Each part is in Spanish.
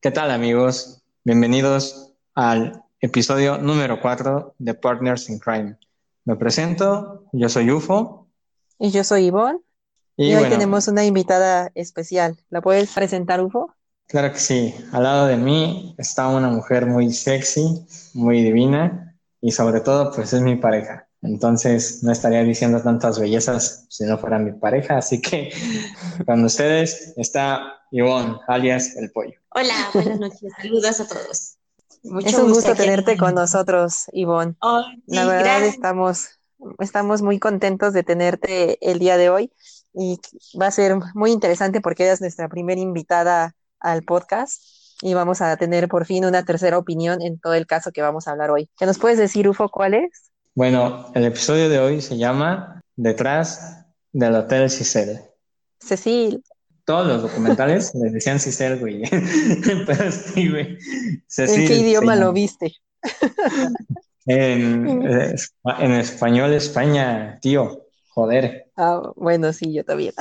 ¿Qué tal amigos? Bienvenidos al episodio número 4 de Partners in Crime. Me presento, yo soy UFO. Y yo soy Ivonne. Y, hoy tenemos una invitada especial. ¿La puedes presentar, UFO? Claro que sí. Al lado de mí está una mujer muy sexy, muy divina y sobre todo pues es mi pareja. Entonces no estaría diciendo tantas bellezas si no fuera mi pareja. Así que con ustedes está Ivonne, alias El Pollo. Hola, buenas noches. Saludos a todos. es un gusto, tenerte con nosotros, Ivonne. La verdad estamos, estamos muy contentos de tenerte el día de hoy y va a ser muy interesante porque eres nuestra primera invitada al podcast y vamos a tener por fin una tercera opinión en todo el caso que vamos a hablar hoy. ¿Qué nos puedes decir, Ufo, cuál es? Bueno, el episodio de hoy se llama Detrás del Hotel Cicel. Cecil. Todos los documentales les decían Cicel, güey. Pero sí, güey. ¿En qué idioma lo viste? En, eh, en, español, España, tío. Joder. Ah, bueno, sí, yo también.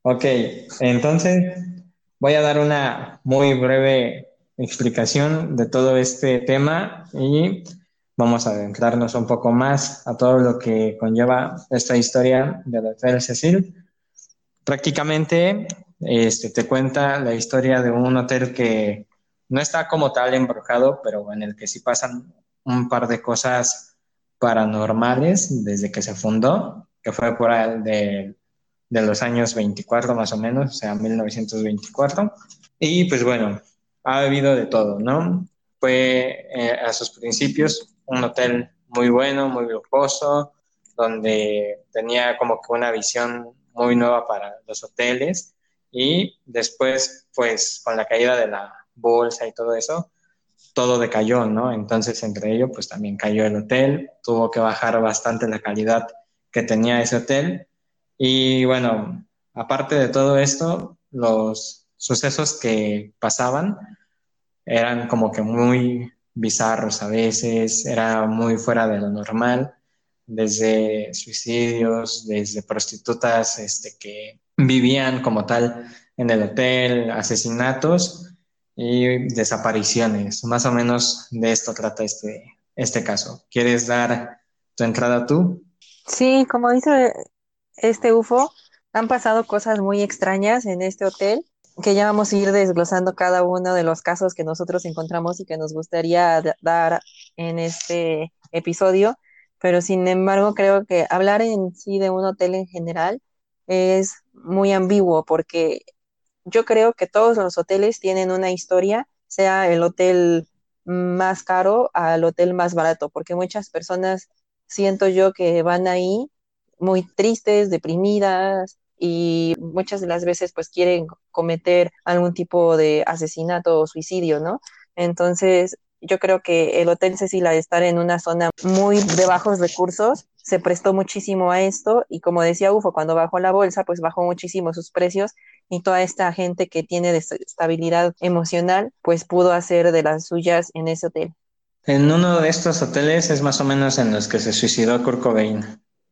ok, entonces voy a dar una muy breve explicación de todo este tema y vamos a adentrarnos un poco más a todo lo que conlleva esta historia del Hotel Cecil. Prácticamente este, te cuenta la historia de un hotel que no está como tal embrujado, pero en el que sí pasan un par de cosas paranormales desde que se fundó, que fue por ahí de, de los años 24 más o menos, o sea, 1924. Y pues bueno, ha habido de todo, ¿no? Fue eh, a sus principios un hotel muy bueno, muy lujoso, donde tenía como que una visión muy nueva para los hoteles. Y después, pues con la caída de la bolsa y todo eso, todo decayó, ¿no? Entonces, entre ello, pues también cayó el hotel, tuvo que bajar bastante la calidad que tenía ese hotel. Y bueno, aparte de todo esto, los sucesos que pasaban eran como que muy bizarros a veces, era muy fuera de lo normal, desde suicidios, desde prostitutas este, que vivían como tal en el hotel, asesinatos y desapariciones. Más o menos de esto trata este, este caso. ¿Quieres dar tu entrada tú? Sí, como dice este UFO, han pasado cosas muy extrañas en este hotel que ya vamos a ir desglosando cada uno de los casos que nosotros encontramos y que nos gustaría dar en este episodio, pero sin embargo creo que hablar en sí de un hotel en general es muy ambiguo porque yo creo que todos los hoteles tienen una historia, sea el hotel más caro al hotel más barato, porque muchas personas siento yo que van ahí muy tristes, deprimidas, y muchas de las veces pues quieren cometer algún tipo de asesinato o suicidio, ¿no? Entonces, yo creo que el Hotel Cecil, al estar en una zona muy de bajos recursos, se prestó muchísimo a esto y como decía Ufo, cuando bajó la bolsa, pues bajó muchísimo sus precios y toda esta gente que tiene estabilidad emocional, pues pudo hacer de las suyas en ese hotel. En uno de estos hoteles es más o menos en los que se suicidó Kurt Cobain.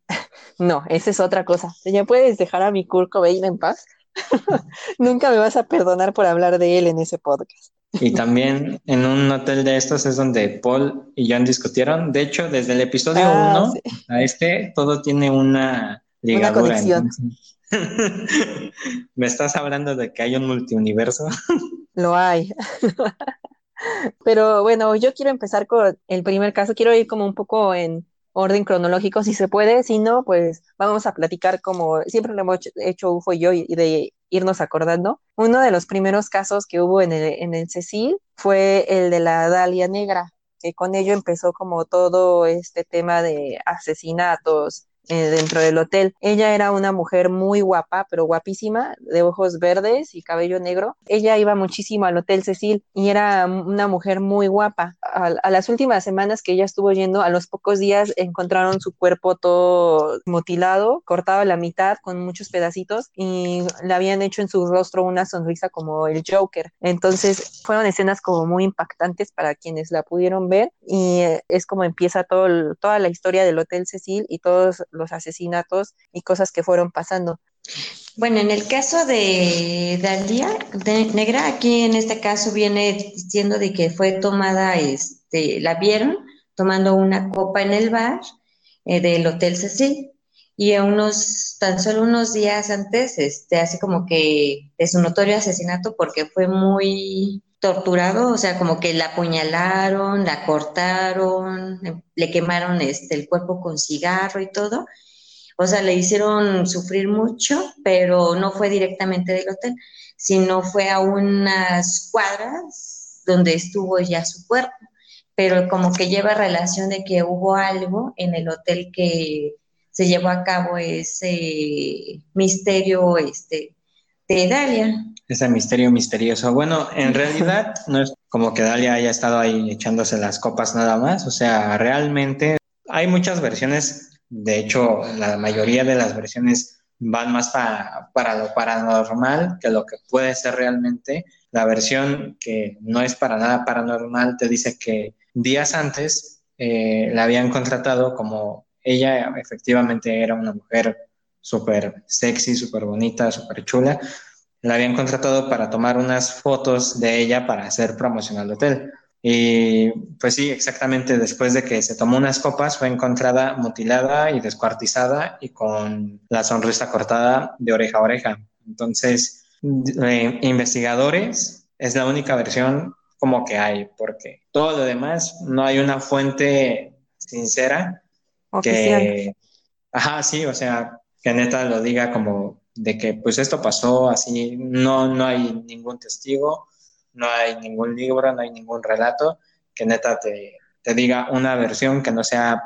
No, esa es otra cosa. ¿Ya puedes dejar a mi Kurt Cobain en paz? Nunca me vas a perdonar por hablar de él en ese podcast. Y también en un hotel de estos es donde Paul y John discutieron. De hecho, desde el episodio 1 ah, a este, todo tiene una ligadura. Una conexión. ¿Me estás hablando de que hay un multiuniverso? Lo hay. Pero bueno, yo quiero empezar con el primer caso. Quiero ir como un poco en orden cronológico si se puede, si no, pues vamos a platicar como siempre lo hemos hecho UFO y yo y de irnos acordando. Uno de los primeros casos que hubo en el, en el Cecil fue el de la Dalia Negra, que con ello empezó como todo este tema de asesinatos, eh, dentro del hotel. Ella era una mujer muy guapa, pero guapísima, de ojos verdes y cabello negro. Ella iba muchísimo al Hotel Cecil y era una mujer muy guapa. A, las últimas semanas que ella estuvo yendo, a los pocos días encontraron su cuerpo todo mutilado, cortado a la mitad con muchos pedacitos y le habían hecho en su rostro una sonrisa como el Joker. Entonces fueron escenas como muy impactantes para quienes la pudieron ver y eh, es como empieza todo, toda la historia del Hotel Cecil y todos los asesinatos y cosas que fueron pasando. Bueno, en el caso de Dalia Negra, aquí en este caso viene diciendo de que fue tomada, este, la vieron tomando una copa en el bar eh, del Hotel Cecil y a unos, tan solo unos días antes, este, hace como que es un notorio asesinato porque fue muy torturado, o sea, como que la apuñalaron, la cortaron, le quemaron este, el cuerpo con cigarro y todo, o sea, le hicieron sufrir mucho, pero no fue directamente del hotel, sino fue a unas cuadras donde estuvo ya su cuerpo. Pero como que lleva relación de que hubo algo en el hotel que se llevó a cabo ese misterio este, de Dalia. Ese misterio misterioso. Bueno, en realidad no es como que Dalia haya estado ahí echándose las copas nada más. O sea, realmente hay muchas versiones de hecho, la mayoría de las versiones van más para, lo paranormal que lo que puede ser realmente. La versión que no es para nada paranormal te dice que días antes eh, la habían contratado como ella efectivamente era una mujer súper sexy, súper bonita, súper chula. La habían contratado para tomar unas fotos de ella para hacer promoción al hotel. Y pues sí, exactamente después de que se tomó unas copas fue encontrada mutilada y descuartizada y con la sonrisa cortada de oreja a oreja. Entonces, eh, investigadores es la única versión como que hay, porque todo lo demás no hay una fuente sincera que, ajá, sí, o sea, que neta lo diga como de que pues esto pasó así, no, no hay ningún testigo no hay ningún libro, no hay ningún relato que neta te, diga una versión que no sea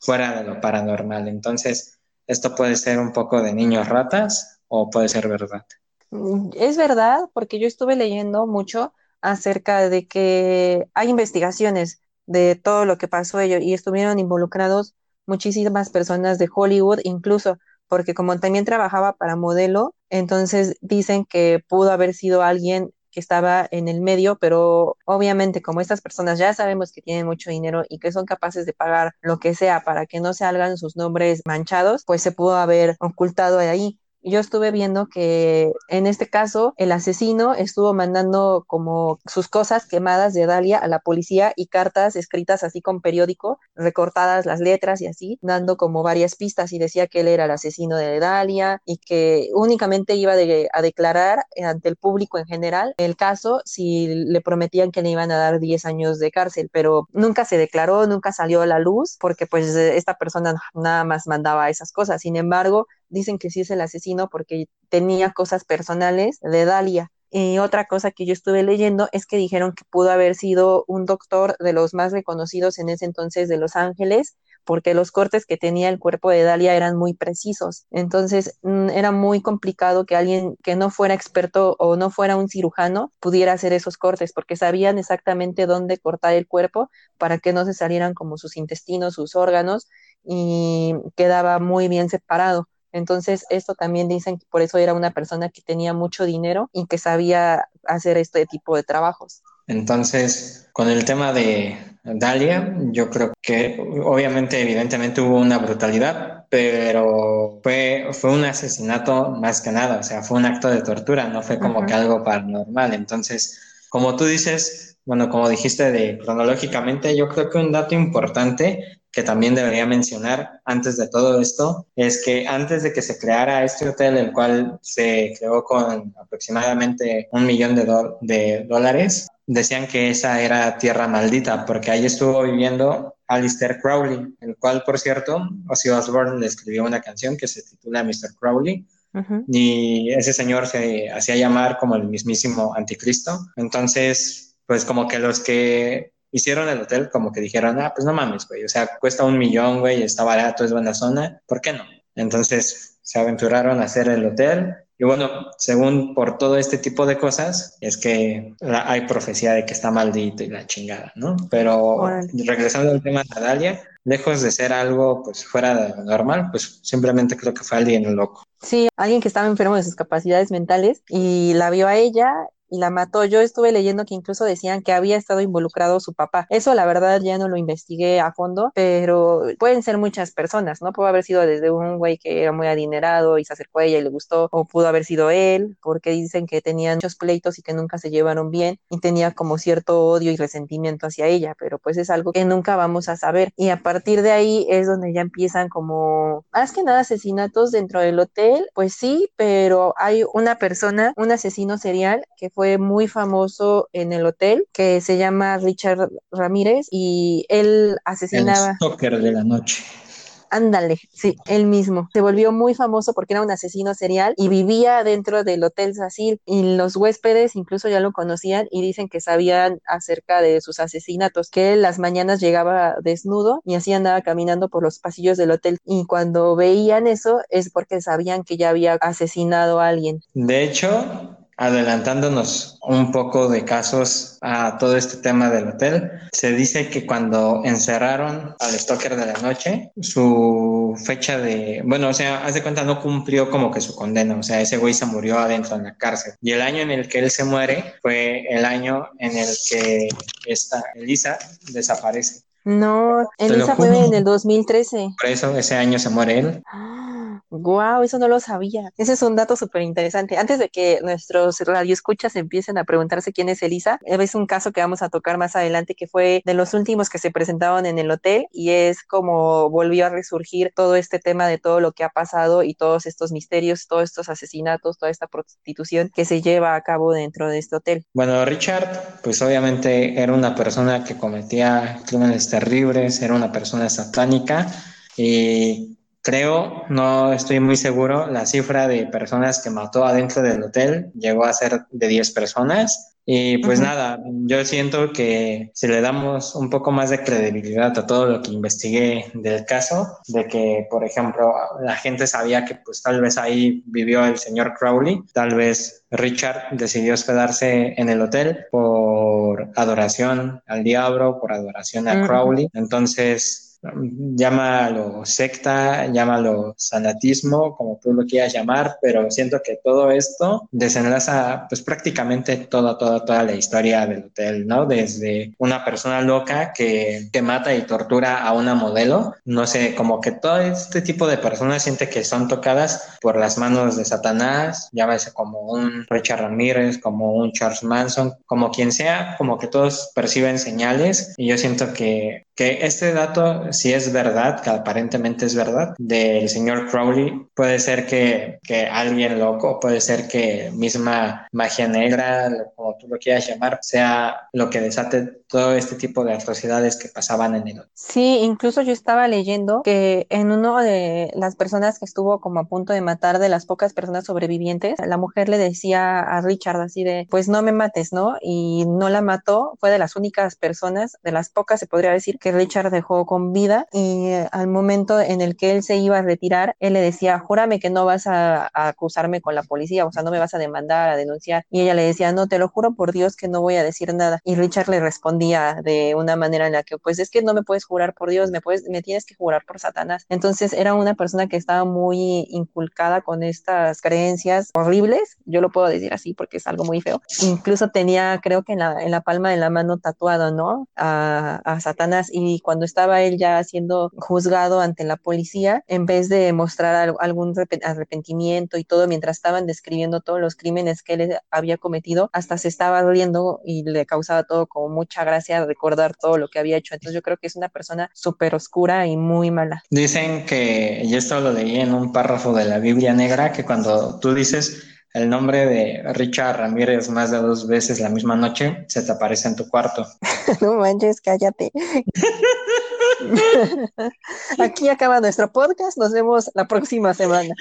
fuera de lo paranormal. Entonces, esto puede ser un poco de niños ratas o puede ser verdad. Mm, es verdad, porque yo estuve leyendo mucho acerca de que hay investigaciones de todo lo que pasó ello y estuvieron involucrados muchísimas personas de Hollywood, incluso porque como también trabajaba para modelo, entonces dicen que pudo haber sido alguien que estaba en el medio, pero obviamente como estas personas ya sabemos que tienen mucho dinero y que son capaces de pagar lo que sea para que no se salgan sus nombres manchados, pues se pudo haber ocultado ahí yo estuve viendo que en este caso el asesino estuvo mandando como sus cosas quemadas de Dalia a la policía y cartas escritas así con periódico, recortadas las letras y así, dando como varias pistas y decía que él era el asesino de Dalia y que únicamente iba a declarar ante el público en general el caso si le prometían que le iban a dar 10 años de cárcel, pero nunca se declaró, nunca salió a la luz porque pues esta persona nada más mandaba esas cosas. Sin embargo, dicen que sí es el asesino porque tenía cosas personales de Dalia. Y otra cosa que yo estuve leyendo es que dijeron que pudo haber sido un doctor de los más reconocidos en ese entonces de Los Ángeles, porque los cortes que tenía el cuerpo de Dalia eran muy precisos. Entonces mm, era muy complicado que alguien que no fuera experto o no fuera un cirujano pudiera hacer esos cortes, porque sabían exactamente dónde cortar el cuerpo para que no se salieran como sus intestinos, sus órganos, y quedaba muy bien separado. Entonces, esto también dicen que por eso era una persona que tenía mucho dinero y que sabía hacer este tipo de trabajos. Entonces, con el tema de Dalia, yo creo que obviamente, evidentemente hubo una brutalidad, pero fue, fue un asesinato más que nada, o sea, fue un acto de tortura, no fue como que algo paranormal. Entonces, como tú dices, bueno, como dijiste de cronológicamente, yo creo que un dato importante que también debería mencionar antes de todo esto es que antes de que se creara este hotel, el cual se creó con aproximadamente un millón de, de dólares, decían que esa era tierra maldita porque ahí estuvo viviendo Alistair Crowley, el cual, por cierto, Ozzy Osbourne le escribió una canción que se titula Mr. Crowley. Y ese señor se hacía llamar como el mismísimo anticristo. Entonces, pues como que los que hicieron el hotel como que dijeron, ah, pues no mames, güey, o sea, cuesta un millón, güey, está barato, es buena zona, ¿por qué no? Entonces se aventuraron a hacer el hotel y bueno, según por todo este tipo de cosas, es que hay profecía de que está maldito y la chingada, ¿no? Pero regresando al tema de Dalia, lejos de ser algo pues fuera de lo normal, pues simplemente creo que fue alguien loco. Sí, alguien que estaba enfermo de sus capacidades mentales y la vio a ella y la mató. Yo estuve leyendo que incluso decían que había estado involucrado su papá. Eso la verdad ya no lo investigué a fondo, pero pueden ser muchas personas, ¿no? Pudo haber sido desde un güey que era muy adinerado y se acercó a ella y le gustó, o pudo haber sido él, porque dicen que tenían muchos pleitos y que nunca se llevaron bien y tenía como cierto odio y resentimiento hacia ella, pero pues es algo que nunca vamos a saber. Y a partir de ahí es donde ya empiezan como, más que nada asesinatos dentro del hotel, pues sí, pero hay una persona, un asesino serial que fue muy famoso en el hotel, que se llama Richard Ramírez y él asesinaba... El stalker de la noche. Ándale, sí, él mismo. Se volvió muy famoso porque era un asesino serial y vivía dentro del Hotel Sacil y los huéspedes incluso ya lo conocían y dicen que sabían acerca de sus asesinatos, que él las mañanas llegaba desnudo y así andaba caminando por los pasillos del hotel y cuando veían eso es porque sabían que ya había asesinado a alguien. De hecho, adelantándonos un poco de casos a todo este tema del hotel, se dice que cuando encerraron al stalker de la noche, su fecha de, bueno, o sea, haz de cuenta, no cumplió como que su condena, o sea, ese güey se murió adentro en la cárcel. Y el año en el que él se muere fue el año en el que esta Elisa desaparece. No, Elisa fue en el 2013. Por eso ese año se muere él. Wow, eso no lo sabía. Ese es un dato súper interesante. Antes de que nuestros radioescuchas empiecen a preguntarse quién es Elisa, es un caso que vamos a tocar más adelante que fue de los últimos que se presentaban en el hotel y es como volvió a resurgir todo este tema de todo lo que ha pasado y todos estos misterios, todos estos asesinatos, toda esta prostitución que se lleva a cabo dentro de este hotel. Bueno, Richard, pues obviamente era una persona que cometía crímenes terribles, era una persona satánica y Creo, no estoy muy seguro, la cifra de personas que mató adentro del hotel llegó a ser de 10 personas. Y pues nada, yo siento que si le damos un poco más de credibilidad a todo lo que investigué del caso, de que, por ejemplo, la gente sabía que pues tal vez ahí vivió el señor Crowley, tal vez Richard decidió hospedarse en el hotel por adoración al diablo, por adoración a Crowley. Entonces, llámalo secta, llámalo sanatismo, como tú lo quieras llamar, pero siento que todo esto desenlaza pues prácticamente toda, toda, toda la historia del hotel, ¿no? Desde una persona loca que, que mata y tortura a una modelo, no sé, como que todo este tipo de personas siente que son tocadas por las manos de Satanás, llámese como un Richard Ramírez, como un Charles Manson, como quien sea, como que todos perciben señales y yo siento que, que este dato si es verdad, que aparentemente es verdad, del señor Crowley, puede ser que, que alguien loco, puede ser que misma magia negra, como tú lo quieras llamar, sea lo que desate todo este tipo de atrocidades que pasaban en el Sí, incluso yo estaba leyendo que en uno de las personas que estuvo como a punto de matar de las pocas personas sobrevivientes, la mujer le decía a Richard así de, pues no me mates, ¿no? Y no la mató, fue de las únicas personas, de las pocas se podría decir, que Richard dejó con vida y eh, al momento en el que él se iba a retirar, él le decía, júrame que no vas a, acusarme con la policía, o sea, no me vas a demandar, a denunciar. Y ella le decía, no, te lo juro por Dios que no voy a decir nada. Y Richard le respondía de una manera en la que, pues es que no me puedes jurar por Dios, me, puedes, me tienes que jurar por Satanás. Entonces era una persona que estaba muy inculcada con estas creencias horribles, yo lo puedo decir así porque es algo muy feo. Incluso tenía, creo que en la, en la palma de la mano tatuado, ¿no? A, a Satanás. Y cuando estaba él ya siendo juzgado ante la policía, en vez de mostrar algún arrepentimiento y todo, mientras estaban describiendo todos los crímenes que él había cometido, hasta se estaba riendo y le causaba todo como mucha gracia recordar todo lo que había hecho. Entonces yo creo que es una persona súper oscura y muy mala. Dicen que, y esto lo leí en un párrafo de la Biblia Negra, que cuando tú dices el nombre de Richard Ramírez más de dos veces la misma noche, se te aparece en tu cuarto. no manches, cállate. Aquí acaba nuestro podcast. Nos vemos la próxima semana.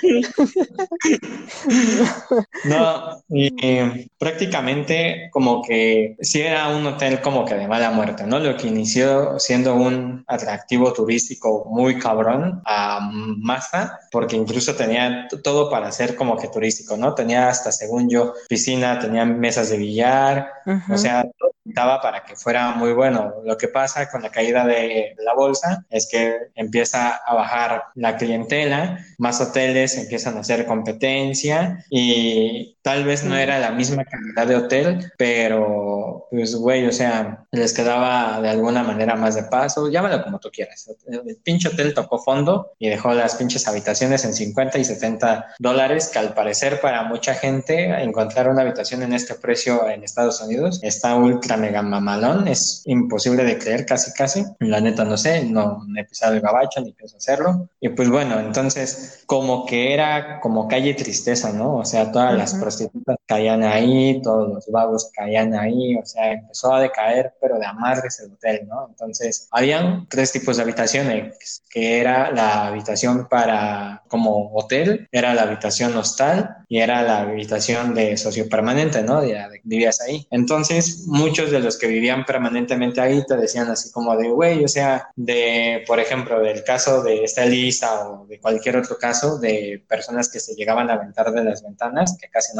No, y, prácticamente como que si era un hotel como que de mala muerte, ¿no? Lo que inició siendo un atractivo turístico muy cabrón a masa, porque incluso tenía todo para ser como que turístico, ¿no? Tenía hasta, según yo, piscina, tenía mesas de billar, o sea, pintaba para que fuera muy bueno. Lo que pasa con la caída de la bolsa es que empieza a bajar la clientela, más hoteles empiezan a hacer competencia y tal vez no era la misma calidad de hotel, pero pues güey, o sea, les quedaba de alguna manera más de paso, llámalo como tú quieras. El pinche hotel tocó fondo y dejó las pinches habitaciones en 50 y 70 dólares, que al parecer para mucha gente encontrar una habitación en este precio en Estados Unidos está ultra mega mamalón, es imposible de creer casi casi. La neta no sé, no, he pisado el gabacho ni pienso hacerlo. Y pues bueno, entonces como que era como calle tristeza, ¿no? O sea, todas las prostitutas caían ahí, todos los vagos caían ahí, o sea, empezó a decaer, pero de amarres el hotel, ¿no? Entonces, habían tres tipos de habitaciones, que era la habitación para como hotel, era la habitación hostal y era la habitación de socio permanente, ¿no? Ya vivías ahí. Entonces, muchos de los que vivían permanentemente ahí te decían así como de, güey, o sea, de, por ejemplo, del caso de esta Elisa o de cualquier otro caso de personas que se llegaban a aventar de las ventanas, que casi no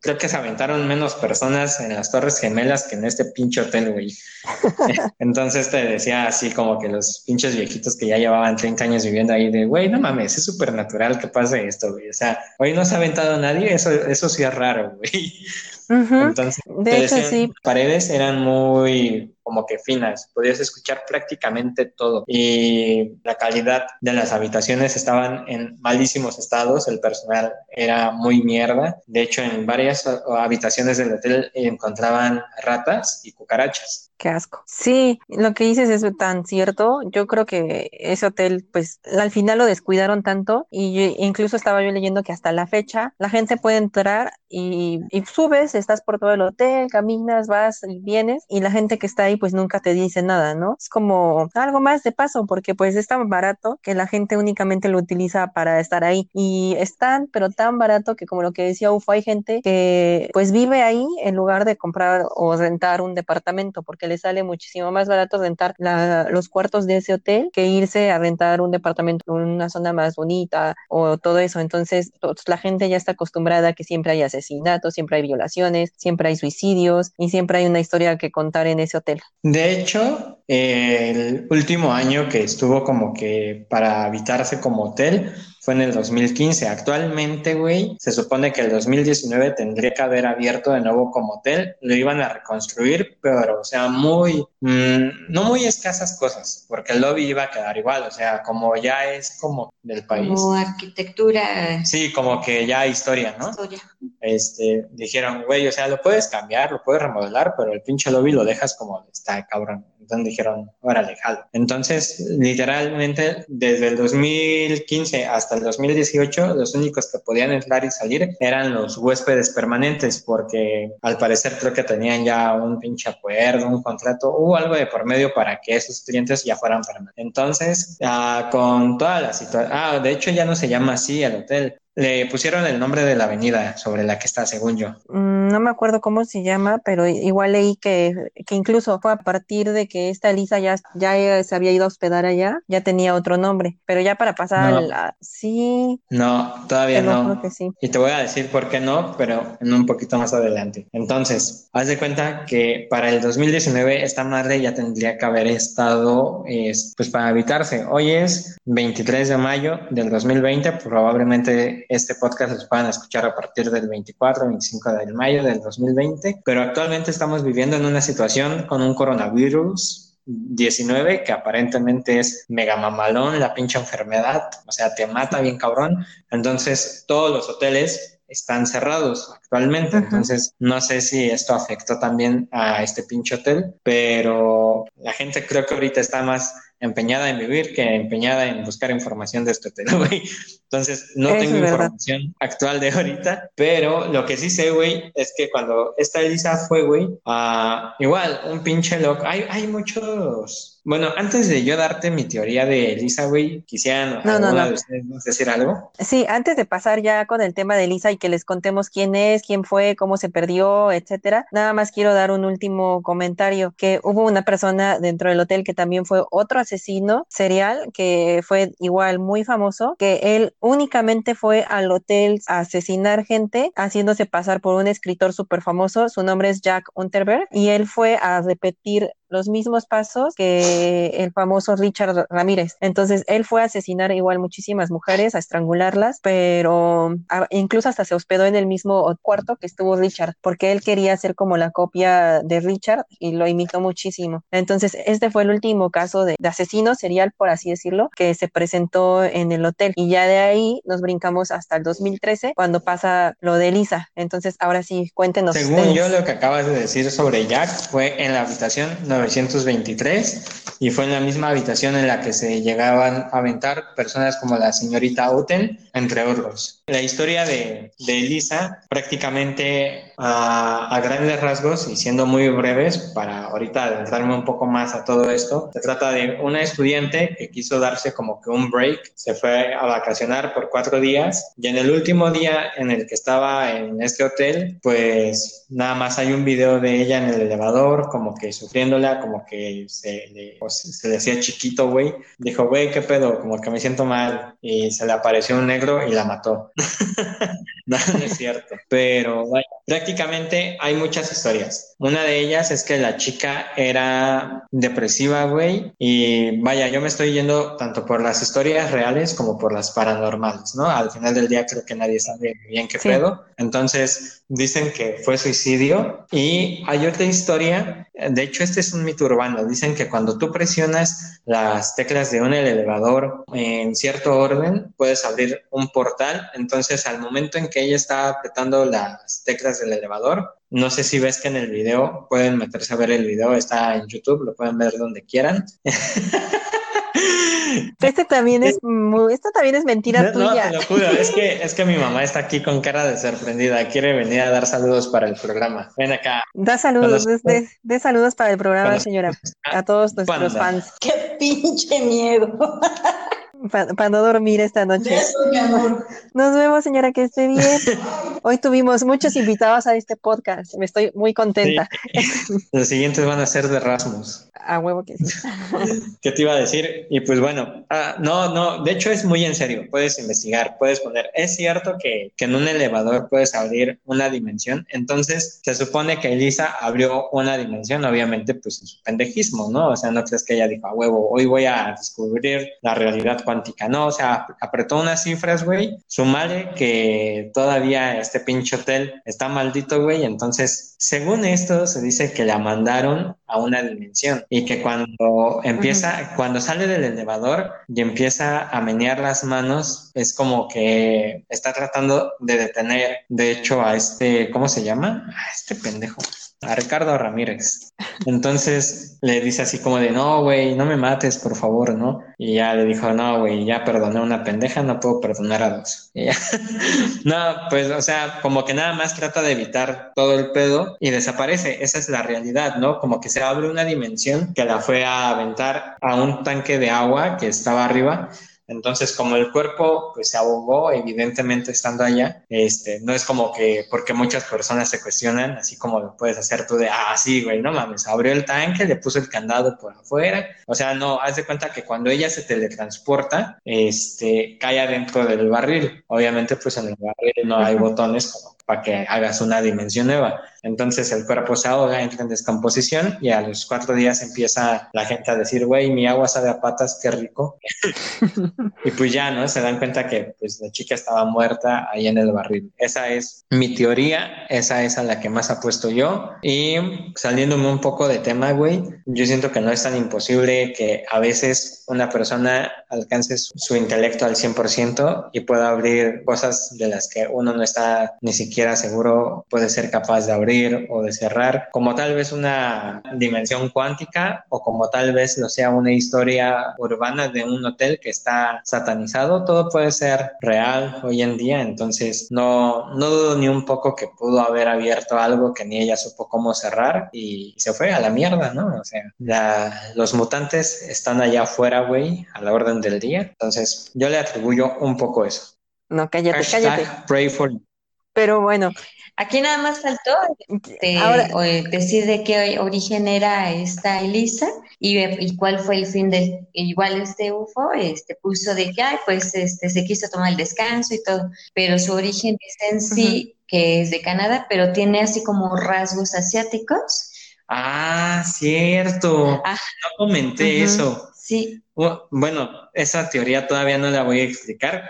Creo que se aventaron menos personas en las Torres Gemelas que en este pinche hotel, güey. Entonces te decía así como que los pinches viejitos que ya llevaban 30 años viviendo ahí de, güey, no mames, es súper natural que pase esto, güey. O sea, hoy no se ha aventado nadie, eso, eso sí es raro, güey. Entonces, de hecho, sí. paredes eran muy como que finas, podías escuchar prácticamente todo y la calidad de las habitaciones estaban en malísimos estados, el personal era muy mierda, de hecho en varias habitaciones del hotel encontraban ratas y cucarachas. Qué asco. Sí, lo que dices es tan cierto. Yo creo que ese hotel, pues al final lo descuidaron tanto y incluso estaba yo leyendo que hasta la fecha la gente puede entrar y, y, subes, estás por todo el hotel, caminas, vas y vienes y la gente que está ahí pues nunca te dice nada, ¿no? Es como algo más de paso porque pues es tan barato que la gente únicamente lo utiliza para estar ahí y es tan, pero tan barato que como lo que decía Ufo, hay gente que pues vive ahí en lugar de comprar o rentar un departamento porque le sale muchísimo más barato rentar los cuartos de ese hotel que irse a rentar un departamento en una zona más bonita o todo eso. Entonces, la gente ya está acostumbrada a que siempre hay asesinatos, siempre hay violaciones, siempre hay suicidios y siempre hay una historia que contar en ese hotel. De hecho, el último año que estuvo como que para habitarse como hotel, fue en el 2015. Actualmente, güey, se supone que el 2019 tendría que haber abierto de nuevo como hotel. Lo iban a reconstruir, pero, o sea, muy, mm, no muy escasas cosas, porque el lobby iba a quedar igual, o sea, como ya es como del país. Como arquitectura. Sí, como que ya historia, ¿no? Historia. Este, dijeron, güey, o sea, lo puedes cambiar, lo puedes remodelar, pero el pinche lobby lo dejas como está, cabrón. Dijeron, órale, jalo. Entonces, literalmente, desde el 2015 hasta el 2018, los únicos que podían entrar y salir eran los huéspedes permanentes, porque al parecer creo que tenían ya un pinche acuerdo, un contrato o algo de por medio para que esos clientes ya fueran permanentes. Entonces, ah, con toda la situación, ah, de hecho ya no se llama así el hotel, le pusieron el nombre de la avenida sobre la que está, según yo. Mm, no me acuerdo cómo se llama, pero igual leí que, que incluso fue a partir de que esta Elisa ya, ya se había ido a hospedar allá, ya tenía otro nombre, pero ya para pasar a la... Sí. No, todavía no. sí. Y te voy a decir por qué no, pero en un poquito más adelante. Entonces, haz de cuenta que para el 2019 esta madre ya tendría que haber estado, pues para habitarse. Hoy es 23 de mayo del 2020, probablemente este podcast lo puedan escuchar a partir del 24, 25 de mayo del 2020, pero actualmente estamos viviendo en una situación con un coronavirus 19 que aparentemente es mega mamalón, la pinche enfermedad, o sea, te mata bien cabrón. Entonces, todos los hoteles están cerrados actualmente. Entonces, no sé si esto afectó también a este pinche hotel, pero la gente creo que ahorita está más empeñada en vivir que empeñada en buscar información de este hotel, güey. Entonces, no tengo información actual de ahorita, pero lo que sí sé, güey, es que cuando esta Elisa fue, güey, uh, igual, un pinche loco. Hay, hay muchos bueno, antes de yo darte mi teoría de Elisa, güey, quisieran de ustedes decir algo. Sí, antes de pasar ya con el tema de Elisa y que les contemos quién es, quién fue, cómo se perdió, etcétera, nada más quiero dar un último comentario, que hubo una persona dentro del hotel que también fue otro asesino serial que fue igual muy famoso, que él únicamente fue al hotel a asesinar gente haciéndose pasar por un escritor súper famoso, su nombre es Jack Unterberg, y él fue a repetir los mismos pasos que el famoso Richard Ramírez. Entonces, él fue a asesinar igual muchísimas mujeres, a estrangularlas, pero incluso hasta se hospedó en el mismo cuarto que estuvo Richard, porque él quería ser como la copia de Richard y lo imitó muchísimo. Entonces, este fue el último caso de, asesino serial, por así decirlo, que se presentó en el hotel. Y ya de ahí nos brincamos hasta el 2013, cuando pasa lo de Elisa. Entonces, ahora sí, cuéntenos. Según yo, lo que acabas de decir sobre Jack fue en la habitación 923 y fue en la misma habitación en la que se llegaban a aventar personas como la señorita Uten, entre otros. La historia de, de Elisa, prácticamente a, a, grandes rasgos y siendo muy breves para ahorita adentrarme un poco más a todo esto, se trata de una estudiante que quiso darse como que un break, se fue a vacacionar por cuatro días y en el último día en el que estaba en este hotel, pues nada más hay un video de ella en el elevador, como que sufriéndola, como que se le, se le hacía chiquito, güey. Dijo, güey, ¿qué pedo? Como que me siento mal. Y se le apareció un negro y la mató. no, no es cierto. Pero vaya, prácticamente hay muchas historias. Una de ellas es que la chica era depresiva, güey. Y vaya, yo me estoy yendo tanto por las historias reales como por las paranormales, ¿no? Al final del día creo que nadie sabe bien qué pedo. Entonces, dicen que fue suicidio. Y hay otra historia, de hecho, este es un mito urbano. Dicen que cuando tú presionas las teclas de un elevador en cierto orden, puedes abrir un portal. Entonces, al momento en que ella está apretando las teclas del elevador, no sé si ves que en el video, pueden meterse a ver el video, está en YouTube, lo pueden ver donde quieran. Este también es esto también es mentira tuya. No, te lo juro, es que, es que mi mamá está aquí con cara de sorprendida, quiere venir a dar saludos para el programa. Ven acá. Da saludos, de, saludos para el programa, señora, a todos nuestros fans. Qué pinche miedo. Para no dormir esta noche. Nos vemos, señora, que esté bien. Hoy tuvimos muchos invitados a este podcast. Me estoy muy contenta. Los siguientes van a ser de Rasmus. A huevo que sí. ¿Qué te iba a decir? Y pues bueno, ah, no, no, de hecho es muy en serio. Puedes investigar, puedes poner. Es cierto que, que en un elevador puedes abrir una dimensión. Entonces se supone que Elisa abrió una dimensión, obviamente, pues en su pendejismo, ¿no? O sea, no crees que ella dijo a huevo, hoy voy a descubrir la realidad cuántica, ¿no? O sea, apretó unas cifras, güey, sumale que todavía este pinche hotel está maldito, güey, entonces, según esto, se dice que la mandaron a una dimensión y que cuando empieza, cuando sale del elevador y empieza a menear las manos, es como que está tratando de detener, de hecho, a este, ¿cómo se llama? A este pendejo a Ricardo Ramírez. Entonces le dice así como de, no, güey, no me mates, por favor, ¿no? Y ya le dijo, no, güey, ya perdoné a una pendeja, no puedo perdonar a dos. no, pues, o sea, como que nada más trata de evitar todo el pedo y desaparece. Esa es la realidad, ¿no? Como que se abre una dimensión que la fue a aventar a un tanque de agua que estaba arriba entonces, como el cuerpo pues, se ahogó, evidentemente estando allá, este, no es como que, porque muchas personas se cuestionan, así como lo puedes hacer tú de, ah, sí, güey, no mames, abrió el tanque, le puso el candado por afuera. O sea, no, haz de cuenta que cuando ella se teletransporta, este, cae adentro del barril. Obviamente, pues en el barril no hay botones como para que hagas una dimensión nueva. Entonces el cuerpo se ahoga, entra en descomposición y a los cuatro días empieza la gente a decir, güey, mi agua sabe a patas, qué rico. y pues ya, ¿no? Se dan cuenta que pues la chica estaba muerta ahí en el barril. Esa es mi teoría, esa es a la que más apuesto yo. Y saliéndome un poco de tema, güey, yo siento que no es tan imposible que a veces una persona alcance su, su intelecto al 100% y pueda abrir cosas de las que uno no está ni siquiera seguro puede ser capaz de abrir o de cerrar, como tal vez una dimensión cuántica o como tal vez lo sea una historia urbana de un hotel que está satanizado, todo puede ser real hoy en día, entonces no, no dudo ni un poco que pudo haber abierto algo que ni ella supo cómo cerrar y se fue a la mierda, ¿no? O sea, los mutantes están allá afuera, güey, a la orden del día, entonces yo le atribuyo un poco eso. No, cállate, cállate. Pray for Pero bueno. Aquí nada más faltó decir de qué origen era esta Elisa y, cuál fue el fin de, igual este UFO, este puso de que, ay, pues este, se quiso tomar el descanso y todo, pero su origen es en sí, que es de Canadá, pero tiene así como rasgos asiáticos. Ah, cierto. Ah, no comenté eso. Sí. Bueno, esa teoría todavía no la voy a explicar.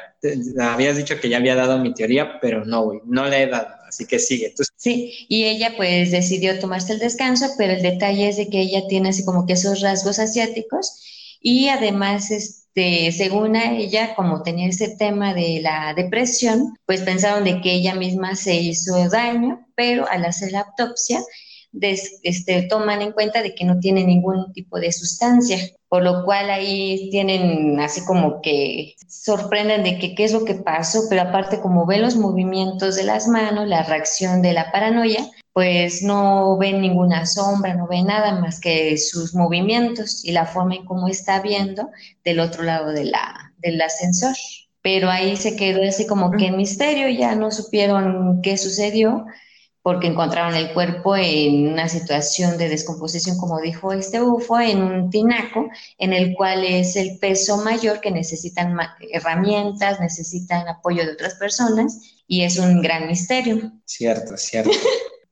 Habías dicho que ya había dado mi teoría, pero no, güey, no la he dado. Así que sigue. Sí, y ella pues decidió tomarse el descanso, pero el detalle es de que ella tiene así como que esos rasgos asiáticos y además este, según a ella, como tenía ese tema de la depresión, pues pensaron de que ella misma se hizo daño, pero al hacer la autopsia este, toman en cuenta de que no tiene ningún tipo de sustancia, por lo cual ahí tienen así como que sorprenden de que qué es lo que pasó, pero aparte como ven los movimientos de las manos, la reacción de la paranoia, pues no ven ninguna sombra, no ven nada más que sus movimientos y la forma en cómo está viendo del otro lado de la, del ascensor. Pero ahí se quedó así como que en misterio, ya no supieron qué sucedió, porque encontraron el cuerpo en una situación de descomposición, como dijo este UFO, en un tinaco, en el cual es el peso mayor que necesitan herramientas, necesitan apoyo de otras personas, y es un gran misterio. Cierto, cierto.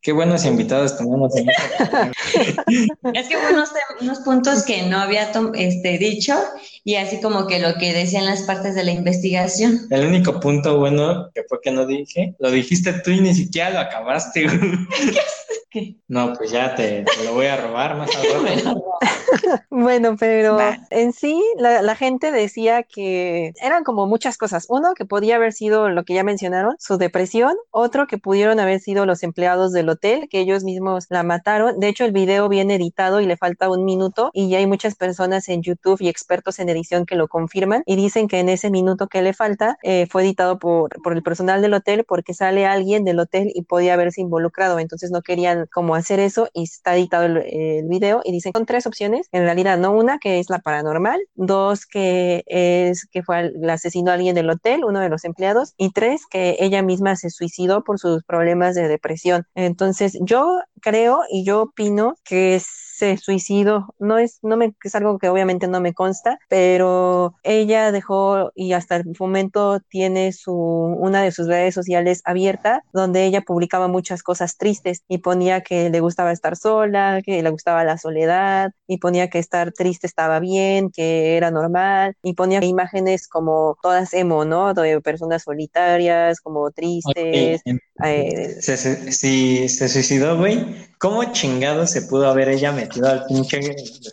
Qué buenos invitados tenemos en Es que unos, unos puntos que no había este, dicho y así como que lo que decían las partes de la investigación. El único punto bueno que fue que no dije, lo dijiste tú y ni siquiera lo acabaste. ¿Qué? No, pues ya te, lo voy a robar más al bueno, pero en sí la, gente decía que eran como muchas cosas. Uno, que podía haber sido lo que ya mencionaron, su depresión. Otro, que pudieron haber sido los empleados del hotel, que ellos mismos la mataron. De hecho, el video viene editado y le falta un minuto y ya hay muchas personas en YouTube y expertos en edición que lo confirman y dicen que en ese minuto que le falta eh, fue editado por, por el personal del hotel porque sale alguien del hotel y podía haberse involucrado. Entonces no querían como hacer eso y está editado el, video y dicen son tres opciones. En realidad, no una que es la paranormal, dos que es que fue el asesino a alguien del hotel, uno de los empleados, y tres que ella misma se suicidó por sus problemas de depresión. Entonces, yo creo y yo opino que es se suicidó. No es, no me, es algo que obviamente no me consta, pero ella dejó y hasta el momento tiene su, una de sus redes sociales abierta, donde ella publicaba muchas cosas tristes y ponía que le gustaba estar sola, que le gustaba la soledad, y ponía que estar triste estaba bien, que era normal, y ponía imágenes como todas emo, ¿no? De personas solitarias, como tristes. Eh, si se suicidó, güey, ¿cómo chingado se pudo haber ella metido al pinche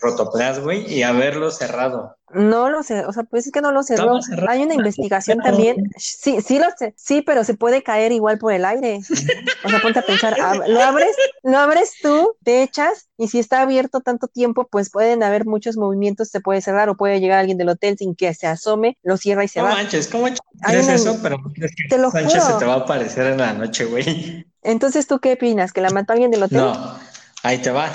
rotoplas, güey, y haberlo cerrado? No lo sé, o sea, pues es que no lo cerró. Hay una investigación también. Sí, sí lo sé, sí, pero se puede caer igual por el aire. O sea, ponte a pensar, lo abres, lo abres tú, te echas, y si está abierto tanto tiempo, pues pueden haber muchos movimientos, se puede cerrar, o puede llegar alguien del hotel sin que se asome, lo cierra y se va. No manches, ¿cómo es eso? Pero te lo Sánchez se te va a aparecer en la noche, güey. Entonces, ¿tú qué opinas? ¿Que la mató alguien del hotel? No, ahí te va.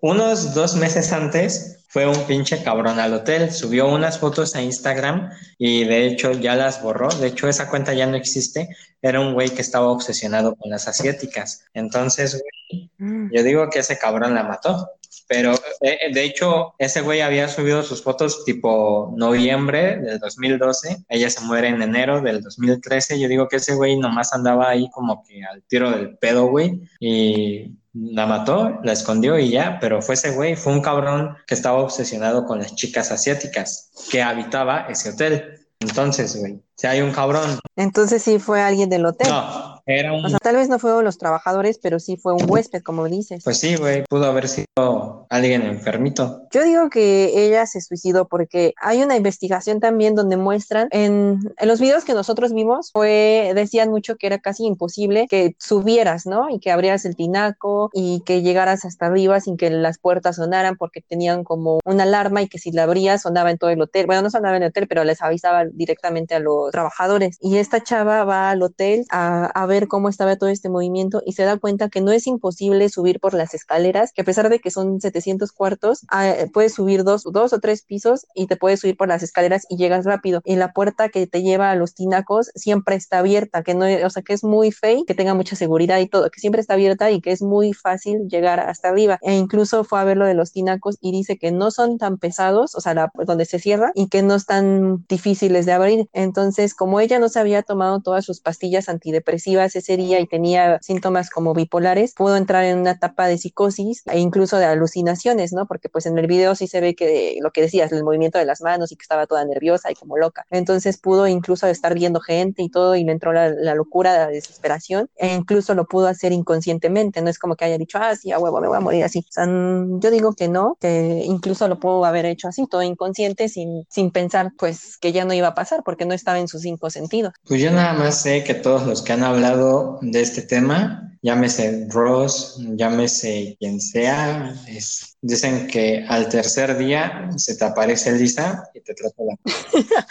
Unos dos meses antes fue un pinche cabrón al hotel, subió unas fotos a Instagram y de hecho ya las borró, de hecho esa cuenta ya no existe, era un güey que estaba obsesionado con las asiáticas. Entonces, mm. yo digo que ese cabrón la mató, pero eh, de hecho ese güey había subido sus fotos tipo noviembre del 2012, ella se muere en enero del 2013, yo digo que ese güey nomás andaba ahí como que al tiro del pedo, güey, y la mató, la escondió y ya, pero fue ese güey, fue un cabrón que estaba obsesionado con las chicas asiáticas que habitaba ese hotel. Entonces, güey, si hay un cabrón. Entonces sí fue alguien del hotel. No, era un... O sea, tal vez no fueron los trabajadores, pero sí fue un huésped, como dices. Pues sí, güey, pudo haber sido alguien enfermito. Yo digo que ella se suicidó porque hay una investigación también donde muestran, en, en los videos que nosotros vimos, fue, decían mucho que era casi imposible que subieras, ¿no? Y que abrieras el tinaco y que llegaras hasta arriba sin que las puertas sonaran porque tenían como una alarma y que si la abrías sonaba en todo el hotel. Bueno, no sonaba en el hotel, pero les avisaba directamente a los trabajadores. Y esta chava va al hotel a, a ver ver cómo estaba todo este movimiento y se da cuenta que no es imposible subir por las escaleras, que a pesar de que son 700 cuartos, ah, puedes subir dos, dos o tres pisos y te puedes subir por las escaleras y llegas rápido. Y la puerta que te lleva a los tinacos siempre está abierta, que no, o sea, que es muy fake, que tenga mucha seguridad y todo, que siempre está abierta y que es muy fácil llegar hasta arriba. E incluso fue a ver lo de los tinacos y dice que no son tan pesados, o sea, la, donde se cierra y que no están difíciles de abrir. Entonces, como ella no se había tomado todas sus pastillas antidepresivas ese día y tenía síntomas como bipolares, pudo entrar en una etapa de psicosis e incluso de alucinaciones, ¿no? Porque pues en el video sí se ve que lo que decías, el movimiento de las manos y que estaba toda nerviosa y como loca. Entonces pudo incluso estar viendo gente y todo y le entró la, locura, la desesperación e incluso lo pudo hacer inconscientemente, no es como que haya dicho, ah, sí, a huevo, me voy a morir así. O sea, yo digo que no, que incluso lo pudo haber hecho así, todo inconsciente, sin, sin pensar pues que ya no iba a pasar porque no estaba en sus cinco sentidos. Pues yo nada más sé que todos los que han hablado de este tema llámese Ross, llámese quien sea, dicen que al tercer día se te aparece Lisa y te trata la...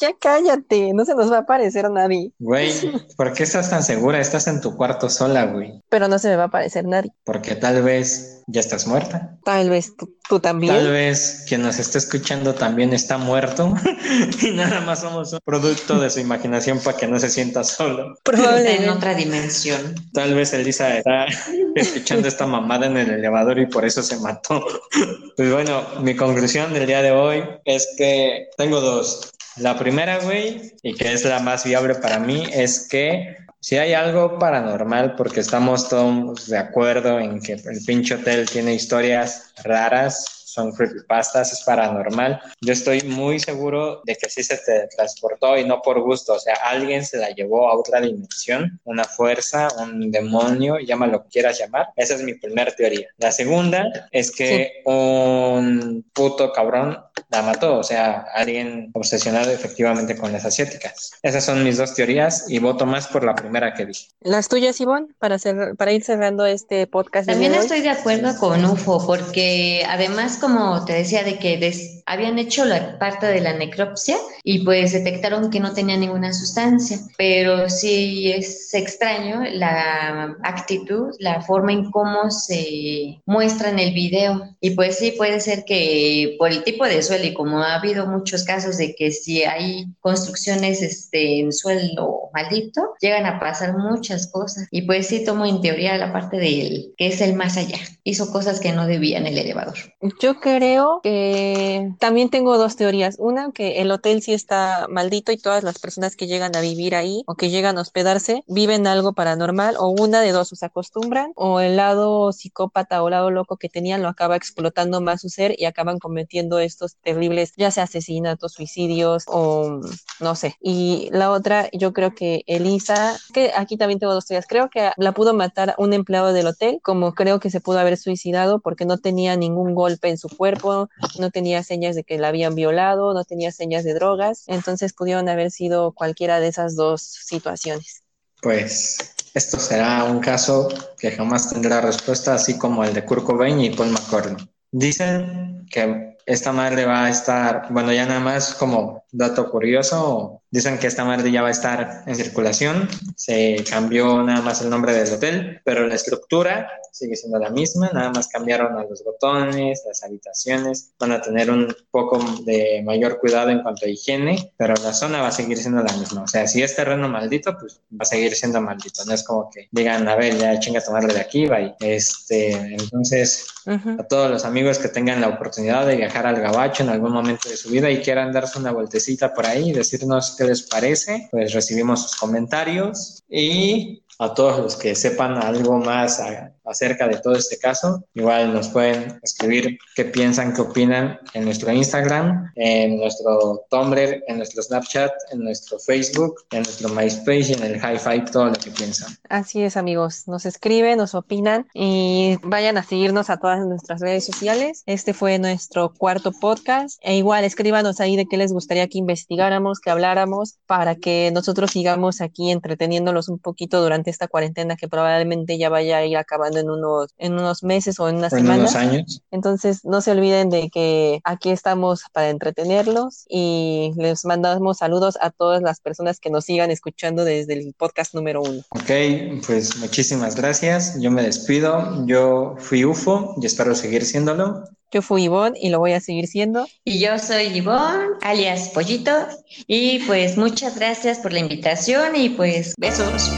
ya cállate, no se nos va a aparecer nadie. Güey, ¿por qué estás tan segura? Estás en tu cuarto sola, güey. Pero no se me va a aparecer nadie. Porque tal vez ya estás muerta. Tal vez tú, también. Tal vez quien nos está escuchando también está muerto y nada más somos un producto de su imaginación para que no se sienta solo. Probablemente en otra dimensión. Tal vez Elisa está escuchando esta mamada en el elevador y por eso se mató. Pues bueno, mi conclusión del día de hoy es que tengo dos. La primera, güey, y que es la más viable para mí, es que si hay algo paranormal, porque estamos todos de acuerdo en que el pinche hotel tiene historias raras, son creepypastas, es paranormal. Yo estoy muy seguro de que sí se te transportó y no por gusto, o sea, alguien se la llevó a otra dimensión, una fuerza, un demonio, llámalo lo que quieras llamar. Esa es mi primera teoría. La segunda es que un puto cabrón la mató, o sea, alguien obsesionado efectivamente con las asiáticas. Esas son mis dos teorías y voto más por la primera que dije. Las tuyas, Ivonne, para, para ir cerrando este podcast. También estoy de acuerdo con UFO, porque además como te decía, de que habían hecho la parte de la necropsia y pues detectaron que no tenía ninguna sustancia, pero sí es extraño la actitud, la forma en cómo se muestra en el video. Y pues sí, puede ser que por el tipo de suelo y como ha habido muchos casos de que si hay construcciones este, en suelo maldito, llegan a pasar muchas cosas. Y pues sí tomo en teoría la parte del que es el más allá. Hizo cosas que no debía en el elevador. Yo creo que también tengo dos teorías. Una, que el hotel sí está maldito y todas las personas que llegan a vivir ahí o que llegan a hospedarse viven algo paranormal o una de dos, o se acostumbran o el lado psicópata o lado loco que tenían lo acaba explotando más su ser y acaban cometiendo estos terribles, ya sea asesinatos, suicidios o no sé. Y la otra, yo creo que Elisa, que aquí también tengo dos teorías, creo que la pudo matar un empleado del hotel, como creo que se pudo haber suicidado porque no tenía ningún golpe en su cuerpo, no tenía señas de que la habían violado, no tenía señas de drogas, entonces pudieron haber sido cualquiera de esas dos situaciones. Pues esto será un caso que jamás tendrá respuesta, así como el de Kurt Cobain y Paul McCartney. Dicen que esta madre va a estar, bueno, ya nada más como dato curioso, Dicen que esta madre ya va a estar en circulación, se cambió nada más el nombre del hotel, pero la estructura sigue siendo la misma, nada más cambiaron a los botones, las habitaciones, van a tener un poco de mayor cuidado en cuanto a higiene, pero la zona va a seguir siendo la misma. O sea, si es terreno maldito, pues va a seguir siendo maldito, no es como que digan, a ver, ya chinga tomarle de aquí, bye. Este, entonces, a todos los amigos que tengan la oportunidad de viajar al Gabacho en algún momento de su vida y quieran darse una vueltecita por ahí y decirnos les parece, pues recibimos sus comentarios y a todos los que sepan algo más acerca de todo este caso, igual nos pueden escribir qué piensan, qué opinan en nuestro Instagram, en nuestro Tumblr, en nuestro Snapchat, en nuestro Facebook, en nuestro MySpace y en el Hi-Fi, todo lo que piensan. Así es, amigos. Nos escriben, nos opinan y vayan a seguirnos a todas nuestras redes sociales. Este fue nuestro cuarto podcast. E igual escríbanos ahí de qué les gustaría que investigáramos, que habláramos, para que nosotros sigamos aquí entreteniéndolos un poquito durante esta cuarentena que probablemente ya vaya a ir acabando en unos, en unos meses o en unas en semanas. unos años. Entonces, no se olviden de que aquí estamos para entretenerlos y les mandamos saludos a todas las personas que nos sigan escuchando desde el podcast número uno. Ok, pues muchísimas gracias. Yo me despido. Yo fui UFO y espero seguir siéndolo. Yo fui Ivonne y lo voy a seguir siendo. Y yo soy Ivonne, alias Pollito. Y pues muchas gracias por la invitación y pues besos.